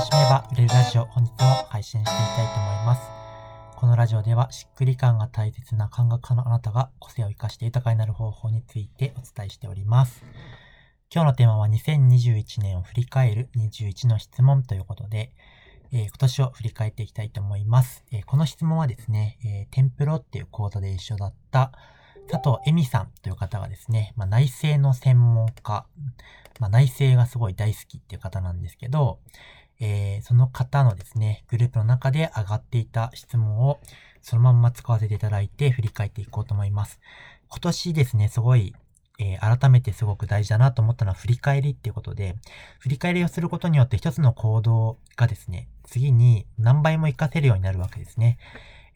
楽しめば売れるラジオ本日も配信していきたいと思います。このラジオではしっくり感が大切な感覚派のあなたが個性を活かして豊かになる方法についてお伝えしております。今日のテーマは2021年を振り返る21の質問ということで、えー、今年を振り返っていきたいと思います。えー、この質問はですね、えー、テンプロっていうコードで一緒だった佐藤恵美さんという方がですね、まあ、内政の専門家、まあ、内政がすごい大好きっていう方なんですけど、えー、その方のですね、グループの中で上がっていた質問をそのまんま使わせていただいて振り返っていこうと思います。今年ですね、すごい、えー、改めてすごく大事だなと思ったのは振り返りっていうことで、振り返りをすることによって一つの行動がですね、次に何倍も活かせるようになるわけですね。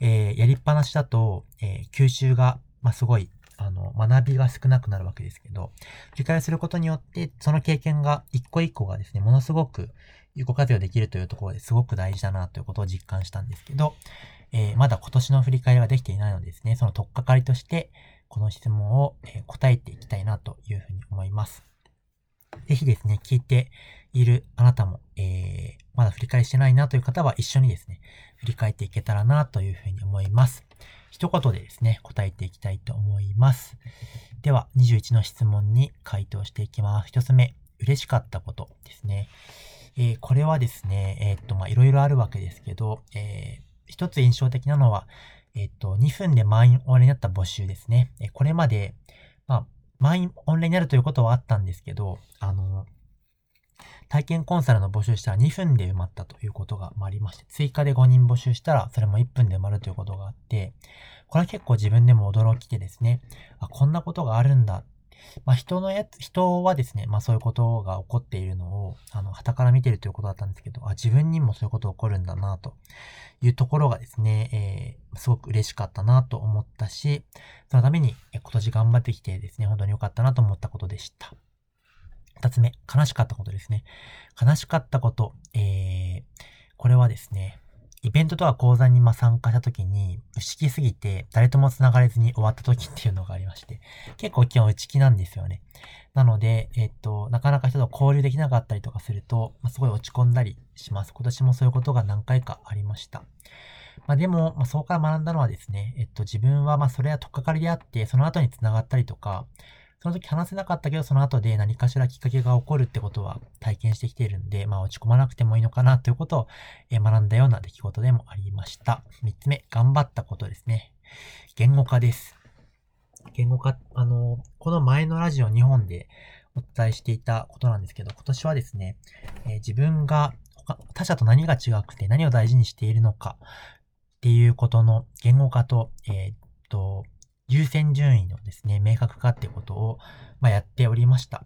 えー、やりっぱなしだと、え、吸収がまあ、すごい、あの、学びが少なくなるわけですけど、理解することによって、その経験が一個一個がですね、ものすごく有効活用できるというところですごく大事だなということを実感したんですけど、えー、まだ今年の振り返りはできていないのでですね、その取っかかりとして、この質問を、え答えていきたいなというふうに思います。ぜひですね、聞いているあなたも、えー、まだ振り返りしてないなという方は一緒にですね、振り返っていけたらなというふうに思います。一言でですね、答えていきたいと思います。では、21の質問に回答していきます。一つ目、嬉しかったことですね。えー、これはですね、えー、っと、ま、いろいろあるわけですけど、えー、一つ印象的なのは、えっと、2分で満員御礼になった募集ですね。えこれまで、まあ、満員御礼になるということはあったんですけど、あの、体験コンサルの募集したら2分で埋まったということがありまして、追加で5人募集したらそれも1分で埋まるということがあって、これは結構自分でも驚きでですね、あ、こんなことがあるんだ。まあ、人のやつ、人はですね、まあそういうことが起こっているのを、あの、旗から見てるということだったんですけど、あ、自分にもそういうこと起こるんだな、というところがですね、えー、すごく嬉しかったなと思ったし、そのために今年頑張ってきてですね、本当に良かったなと思ったことでした。二つ目、悲しかったことですね。悲しかったこと、えー、これはですね、イベントとか講座にま参加した時に、内気すぎて誰とも繋がれずに終わった時っていうのがありまして、結構基本内気なんですよね。なので、えっと、なかなか人と交流できなかったりとかすると、まあ、すごい落ち込んだりします。今年もそういうことが何回かありました。まあ、でも、まあ、そこから学んだのはですね、えっと、自分はまそれは取っかかりであって、その後に繋がったりとか、その時話せなかったけど、その後で何かしらきっかけが起こるってことは体験してきているんで、まあ落ち込まなくてもいいのかなということを、学んだような出来事でもありました。三つ目、頑張ったことですね。言語化です。言語化、あの、この前のラジオ日本でお伝えしていたことなんですけど、今年はですね、えー、自分が他者と何が違くて何を大事にしているのかっていうことの言語化と、えー、っと、優先順位のですね、明確化ってことを、まあ、やっておりました。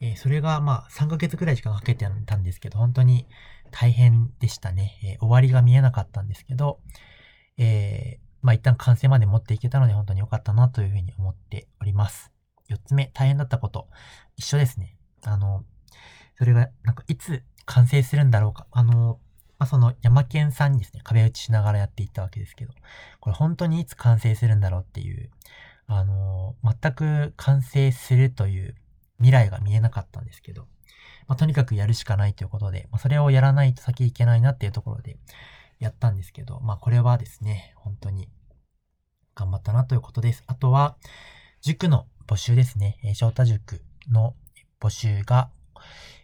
えー、それが、まあ、3ヶ月くらい時間かけてたんですけど、本当に大変でしたね。えー、終わりが見えなかったんですけど、えー、まあ、一旦完成まで持っていけたので本当に良かったなというふうに思っております。4つ目、大変だったこと。一緒ですね。あの、それが、なんか、いつ完成するんだろうか。あの、まあ、その山県さんにですね、壁打ちしながらやっていったわけですけど、これ本当にいつ完成するんだろうっていう、あのー、全く完成するという未来が見えなかったんですけど、まあ、とにかくやるしかないということで、まあ、それをやらないと先行けないなっていうところでやったんですけど、まあこれはですね、本当に頑張ったなということです。あとは、塾の募集ですね。えー、翔太塾の募集が、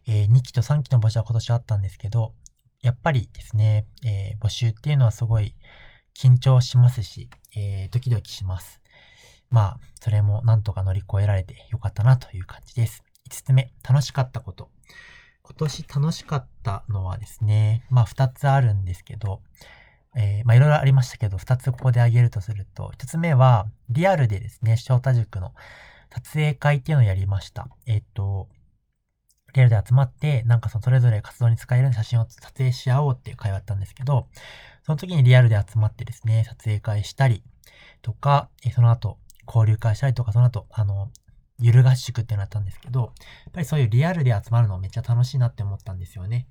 えー、2期と3期の募集は今年あったんですけど、やっぱりですね、えー、募集っていうのはすごい緊張しますし、えー、ドキドキします。まあ、それもなんとか乗り越えられてよかったなという感じです。5つ目、楽しかったこと。今年楽しかったのはですね、まあ2つあるんですけど、えー、まあいろいろありましたけど、2つここで挙げるとすると、1つ目はリアルでですね、翔太塾の撮影会っていうのをやりました。えっ、ー、と、リアルで集まって、なんかそのそれぞれ活動に使える写真を撮影し合おうっていう会話だったんですけど、その時にリアルで集まってですね、撮影会したりとか、その後、交流会したりとか、その後、あの、ゆる合宿ってなったんですけど、やっぱりそういうリアルで集まるのめっちゃ楽しいなって思ったんですよね。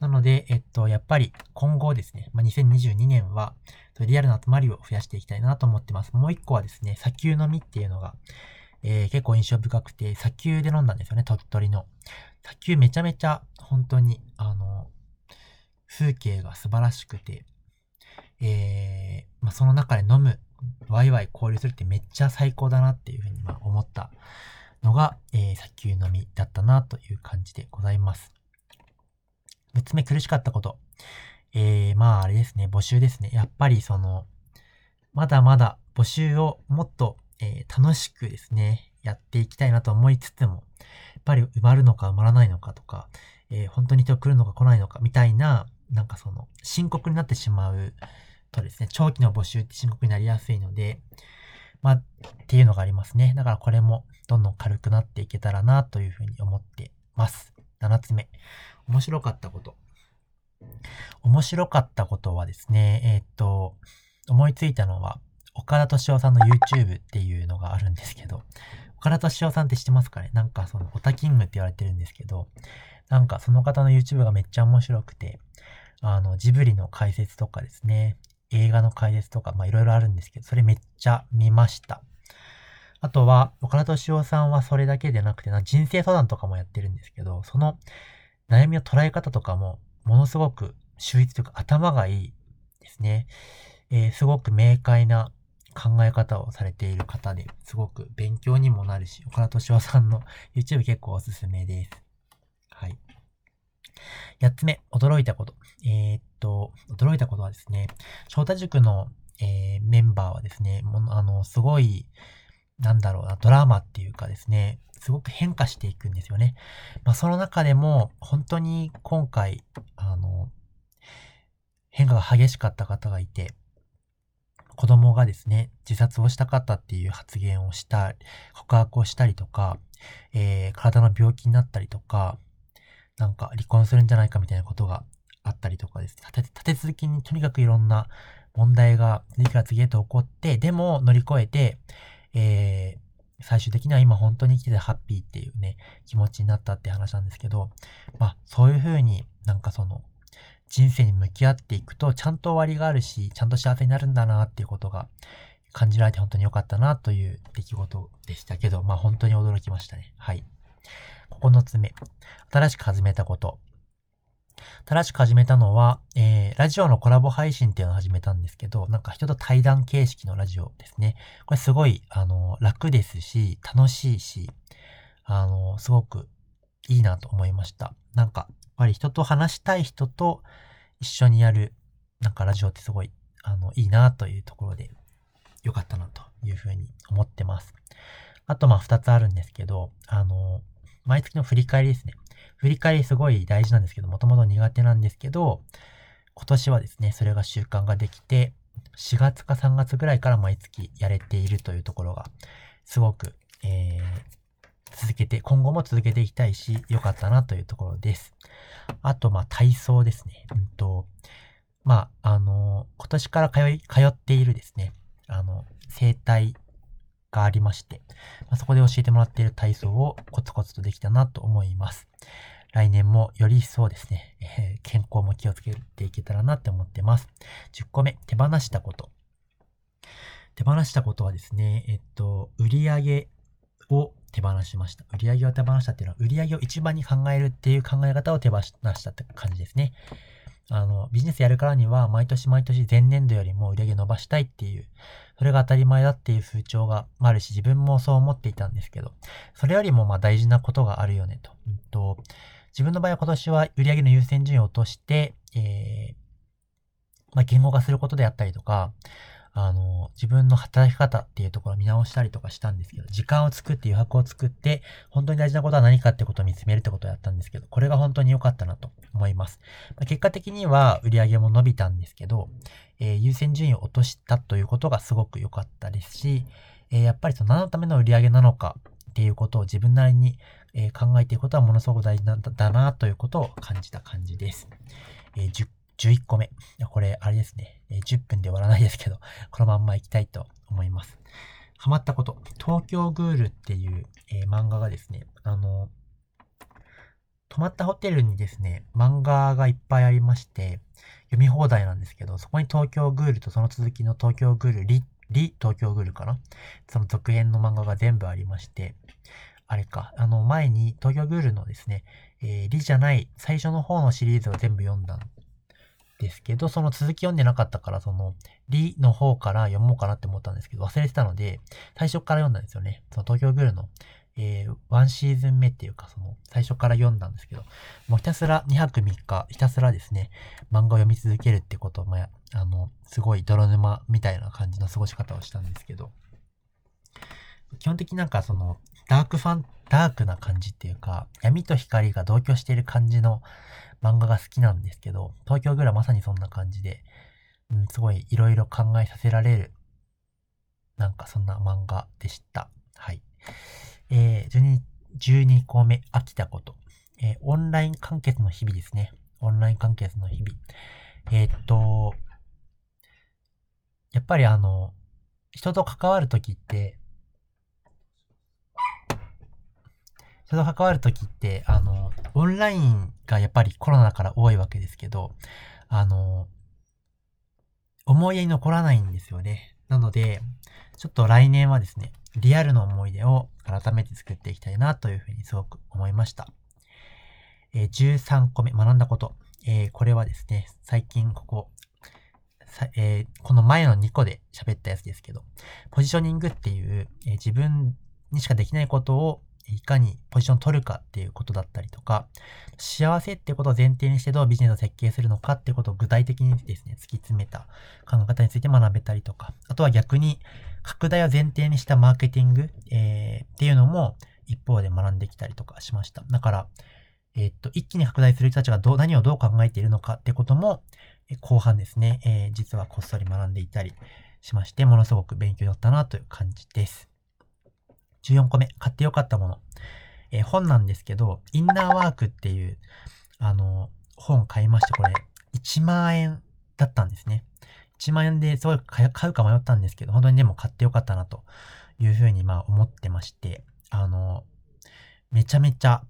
なので、えっと、やっぱり今後ですね、まあ、2022年は、リアルな集まりを増やしていきたいなと思ってます。もう一個はですね、砂丘飲みっていうのが、えー、結構印象深くて、砂丘で飲んだんですよね、鳥取の。砂丘めちゃめちゃ、本当に、あの、風景が素晴らしくて、えー、まあ、その中で飲む、ワイワイ交流するってめっちゃ最高だなっていうふうにま思ったのが、えー、砂丘飲みだったなという感じでございます。6つ目苦しかったこと。えー、まああれですね、募集ですね。やっぱりその、まだまだ募集をもっと、えー、楽しくですね、やっていきたいなと思いつつも、やっぱり埋まるのか埋まらないのかとか、えー、本当に人来るのか来ないのかみたいな、なんかその、深刻になってしまうとですね、長期の募集って深刻になりやすいので、まあ、っていうのがありますね。だからこれもどんどん軽くなっていけたらなというふうに思ってます。7つ目。面白かったこと。面白かったことはですね、えー、っと、思いついたのは、岡田敏夫さんの YouTube っていうのがあるんですけど、岡田敏夫さんって知ってますかね？なんかその、オタキングって言われてるんですけど、なんかその方の YouTube がめっちゃ面白くて、あの、ジブリの解説とかですね、映画の解説とか、まあいろいろあるんですけど、それめっちゃ見ました。あとは、岡田敏夫さんはそれだけでなくてな、人生相談とかもやってるんですけど、その悩みの捉え方とかも、ものすごく秀逸というか頭がいいですね。えー、すごく明快な考え方をされている方ですごく勉強にもなるし、岡田敏夫さんの YouTube 結構おすすめです。はい。八つ目、驚いたこと。えー、っと、驚いたことはですね、翔太塾の、えー、メンバーはですね、もあの、すごい、なんだろうな、ドラマっていうかですね、すごく変化していくんですよね。まあ、その中でも、本当に今回、あの、変化が激しかった方がいて、子供がですね、自殺をしたかったっていう発言をした、告白をしたりとか、えー、体の病気になったりとか、なんか離婚するんじゃないかみたいなことがあったりとかです。立て立て続きにとにかくいろんな問題が次から次へと起こって、でも乗り越えて、えー、最終的には今本当に生きててハッピーっていうね、気持ちになったって話なんですけど、まあそういう風になんかその人生に向き合っていくとちゃんと終わりがあるし、ちゃんと幸せになるんだなっていうことが感じられて本当に良かったなという出来事でしたけど、まあ本当に驚きましたね。はい。9つ目。新しく始めたこと。新しく始めたのは、えー、ラジオのコラボ配信っていうのを始めたんですけど、なんか人と対談形式のラジオですね。これすごい、あの、楽ですし、楽しいし、あの、すごくいいなと思いました。なんか、やっぱり人と話したい人と一緒にやる、なんかラジオってすごい、あの、いいなというところで、良かったなというふうに思ってます。あと、まあ、二つあるんですけど、あの、毎月の振り返りですね。振り返りすごい大事なんですけど、もともと苦手なんですけど、今年はですね、それが習慣ができて、4月か3月ぐらいから毎月やれているというところが、すごく、えー、続けて、今後も続けていきたいし、良かったなというところです。あと、まあ、体操ですね。うんと、まあ、あの、今年から通い、通っているですね、あの、整体がありまして、ま、そこで教えてもらっている体操をコツコツとできたなと思います。来年もより一層ですね、えー、健康も気をつけていけたらなって思ってます。10個目、手放したこと。手放したことはですね、えっと、売り上げを手放しました。売り上げを手放したっていうのは、売り上げを一番に考えるっていう考え方を手放したって感じですね。あの、ビジネスやるからには、毎年毎年前年度よりも売り上げ伸ばしたいっていう、それが当たり前だっていう風潮があるし、自分もそう思っていたんですけど、それよりもまあ大事なことがあるよねと。うんと自分の場合は今年は売り上げの優先順位を落として、えー、まあ、言語化することであったりとか、あの、自分の働き方っていうところを見直したりとかしたんですけど、時間を作って余白を作って、本当に大事なことは何かってことを見つめるってことをやったんですけど、これが本当に良かったなと思います。まあ、結果的には売り上げも伸びたんですけど、えー、優先順位を落としたということがすごく良かったですし、えー、やっぱりその何のための売り上げなのかっていうことを自分なりにえー、考えていくことはものすごく大事なんだなということを感じた感じです。えー、10 11個目。これ、あれですね、10分で終わらないですけど、このまんま行きたいと思います。ハマったこと。東京グールっていう、えー、漫画がですね、あの、泊まったホテルにですね、漫画がいっぱいありまして、読み放題なんですけど、そこに東京グールとその続きの東京グールリ、リ東京グールかな？その続編の漫画が全部ありまして、あれか、あの、前に東京グールのですね、えー、リじゃない最初の方のシリーズを全部読んだですけど、その続き読んでなかったから、その、リの方から読もうかなって思ったんですけど、忘れてたので、最初から読んだんですよね。その東京グルの、えー、ワンシーズン目っていうか、その、最初から読んだんですけど、もうひたすら2泊3日、ひたすらですね、漫画を読み続けるってことも、あの、すごい泥沼みたいな感じの過ごし方をしたんですけど、基本的になんかその、ダークファン、ダークな感じっていうか、闇と光が同居している感じの漫画が好きなんですけど、東京グラまさにそんな感じで、うん、すごいいろいろ考えさせられる、なんかそんな漫画でした。はい。えー、12, 12個目、飽きたこと。えー、オンライン完結の日々ですね。オンライン完結の日々。えー、っと、やっぱりあの、人と関わるときって、人と関わるときって、あの、オンラインがやっぱりコロナから多いわけですけど、あの、思い出に残らないんですよね。なので、ちょっと来年はですね、リアルの思い出を改めて作っていきたいなというふうにすごく思いました。えー、13個目、学んだこと。えー、これはですね、最近ここ、え、この前の2個で喋ったやつですけど、ポジショニングっていう、え自分にしかできないことをいかにポジションを取るかっていうことだったりとか、幸せってことを前提にしてどうビジネスを設計するのかってことを具体的にですね、突き詰めた考え方について学べたりとか、あとは逆に拡大を前提にしたマーケティング、えー、っていうのも一方で学んできたりとかしました。だから、えー、っと、一気に拡大する人たちがどう、何をどう考えているのかってことも、後半ですね、えー、実はこっそり学んでいたりしまして、ものすごく勉強だったなという感じです。14個目、買ってよかったもの。えー、本なんですけど、インナーワークっていう、あの、本買いまして、これ、1万円だったんですね。1万円ですごい買うか迷ったんですけど、本当にでも買ってよかったなというふうにまあ思ってまして、あの、めちゃめちゃ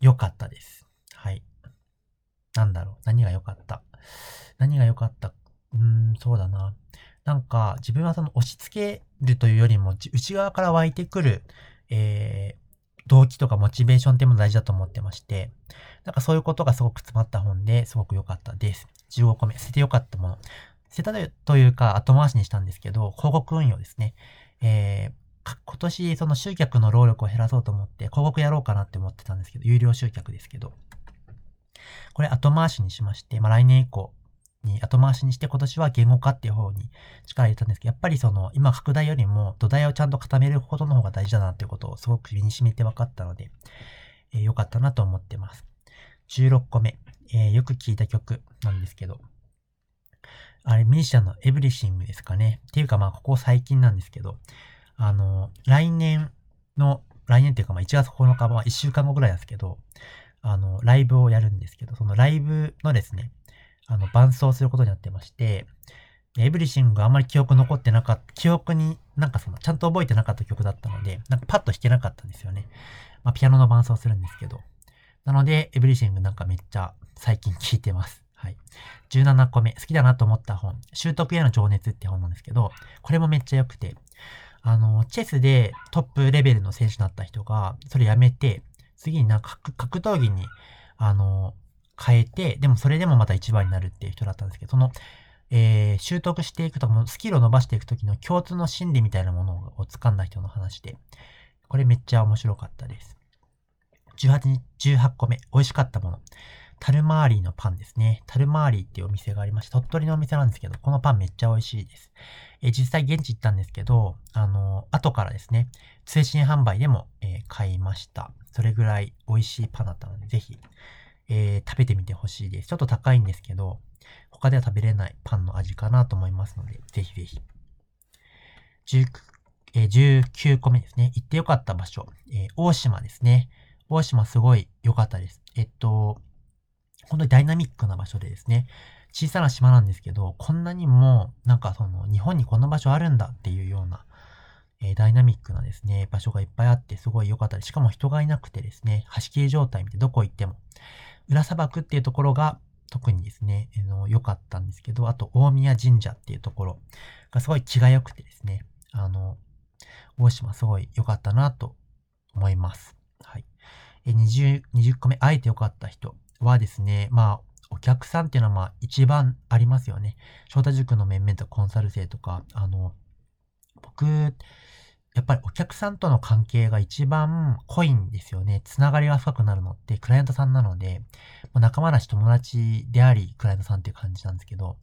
良かったです。はい。なんだろう。何が良かった？何が良かった？うーん、そうだな。なんか、自分はその押し付けるというよりも、内側から湧いてくる、えー、動機とかモチベーションっていうのも大事だと思ってまして、なんかそういうことがすごく詰まった本ですごく良かったです。15個目、捨てて良かったもの。捨てたというか後回しにしたんですけど、広告運用ですね。えー、今年その集客の労力を減らそうと思って広告やろうかなって思ってたんですけど、有料集客ですけど、これ後回しにしまして、まあ来年以降、に後回しにして今年は言語化っていう方に力入れたんですけど、やっぱりその今拡大よりも土台をちゃんと固めることの方が大事だなっていうことをすごく身に染みて分かったので、えー、よかったなと思ってます。16個目、えー、よく聞いた曲なんですけど、あれ、ミニシャンのエブリシングですかね。っていうかまあここ最近なんですけど、あの、来年の、来年っていうかまあ1月9日は1週間後ぐらいなんですけど、あの、ライブをやるんですけど、そのライブのですね、あの、伴奏することになってまして、エブリシングがあんまり記憶残ってなかった、記憶になんかその、ちゃんと覚えてなかった曲だったので、なんかパッと弾けなかったんですよね。まあ、ピアノの伴奏するんですけど。なので、エブリシングなんかめっちゃ最近聴いてます。はい。17個目、好きだなと思った本、習得への情熱って本なんですけど、これもめっちゃ良くて、あの、チェスでトップレベルの選手になった人が、それやめて、次になんか格闘技に、あの、変えて、でもそれでもまた一番になるっていう人だったんですけど、その、えー、習得していくとか、スキルを伸ばしていくときの共通の心理みたいなものを掴んだ人の話で、これめっちゃ面白かったです。18, 18個目、美味しかったもの。タルマーリーのパンですね。タルマーリーっていうお店がありまして、鳥取のお店なんですけど、このパンめっちゃ美味しいです。えー、実際現地行ったんですけど、あのー、後からですね、通信販売でも、えー、買いました。それぐらい美味しいパンだったので、ぜひ、えー、食べてみてほしいです。ちょっと高いんですけど、他では食べれないパンの味かなと思いますので、ぜひぜひ。19, えー、19個目ですね。行ってよかった場所。えー、大島ですね。大島すごい良かったです。えっと、本当にダイナミックな場所でですね、小さな島なんですけど、こんなにも、なんかその、日本にこんな場所あるんだっていうような、えー、ダイナミックなですね、場所がいっぱいあって、すごい良かったです。しかも人がいなくてですね、貸し切り状態見てどこ行っても、裏砂漠っていうところが特にですね、えの良かったんですけど、あと大宮神社っていうところがすごい気が良くてですね、あの、大島すごい良かったなと思います。はい。え20、20個目、会えて良かった人はですね、まあ、おお客さんっていうのはまあ一番ありますよね。翔太塾の面々とコンサル生とか、あの、僕、やっぱりお客さんとの関係が一番濃いんですよね。つながりが深くなるのってクライアントさんなので、まあ、仲間だし友達であり、クライアントさんっていう感じなんですけど、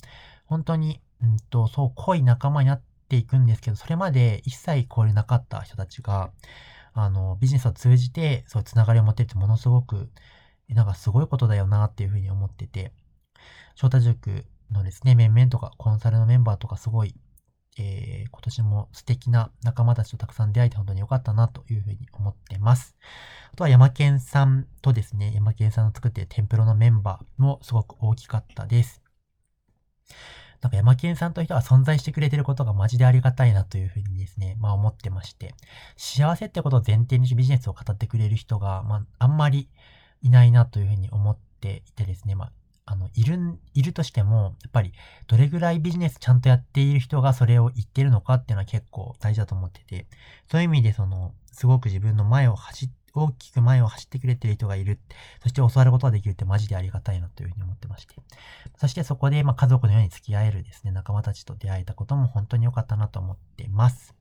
本当に、うんと、そう、濃い仲間になっていくんですけど、それまで一切交流なかった人たちが、あの、ビジネスを通じて、そういうつながりを持ってってものすごく、なんかすごいことだよなっていうふうに思ってて、翔太塾のですね、面々とかコンサルのメンバーとかすごいえー、今年も素敵な仲間たちとたくさん出会えて本当に良かったなというふうに思ってます。あとは山健さんとですね、山健さんの作っているテンプロのメンバーもすごく大きかったです。なんか山健さんという人が存在してくれてることがマジでありがたいなというふうにですね、まあ思ってまして、幸せってことを前提にビジネスを語ってくれる人が、まああんまりいないなというふうに思っていてですね、まああの、いる、いるとしても、やっぱり、どれぐらいビジネスちゃんとやっている人がそれを言ってるのかっていうのは結構大事だと思ってて、そういう意味でその、すごく自分の前を走っ大きく前を走ってくれてる人がいる。そして教わることができるってマジでありがたいなというふうに思ってまして。そしてそこで、まあ、家族のように付き合えるですね、仲間たちと出会えたことも本当に良かったなと思ってます。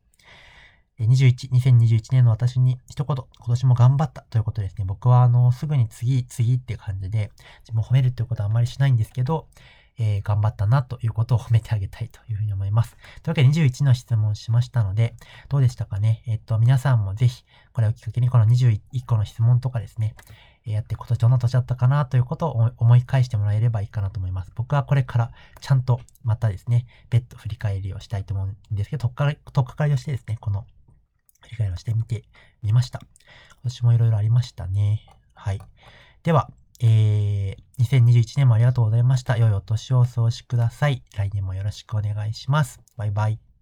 21、2021年の私に一言、今年も頑張ったということですね。僕はあの、すぐに次、次って感じで、自分を褒めるっていうことはあんまりしないんですけど、えー、頑張ったなということを褒めてあげたいというふうに思います。というわけで21の質問しましたので、どうでしたかね？えっと、皆さんもぜひ、これをきっかけにこの21個の質問とかですね、えやって今年どんな年だったかなということを思い返してもらえればいいかなと思います。僕はこれからちゃんとまたですね、別途振り返りをしたいと思うんですけど、とっかかり、とっかかりをしてですね、この振り返りをしてみてみました。今年もいろいろありましたね。はい。では、えー、2021年もありがとうございました。良いお年をお過ごしください。来年もよろしくお願いします。バイバイ。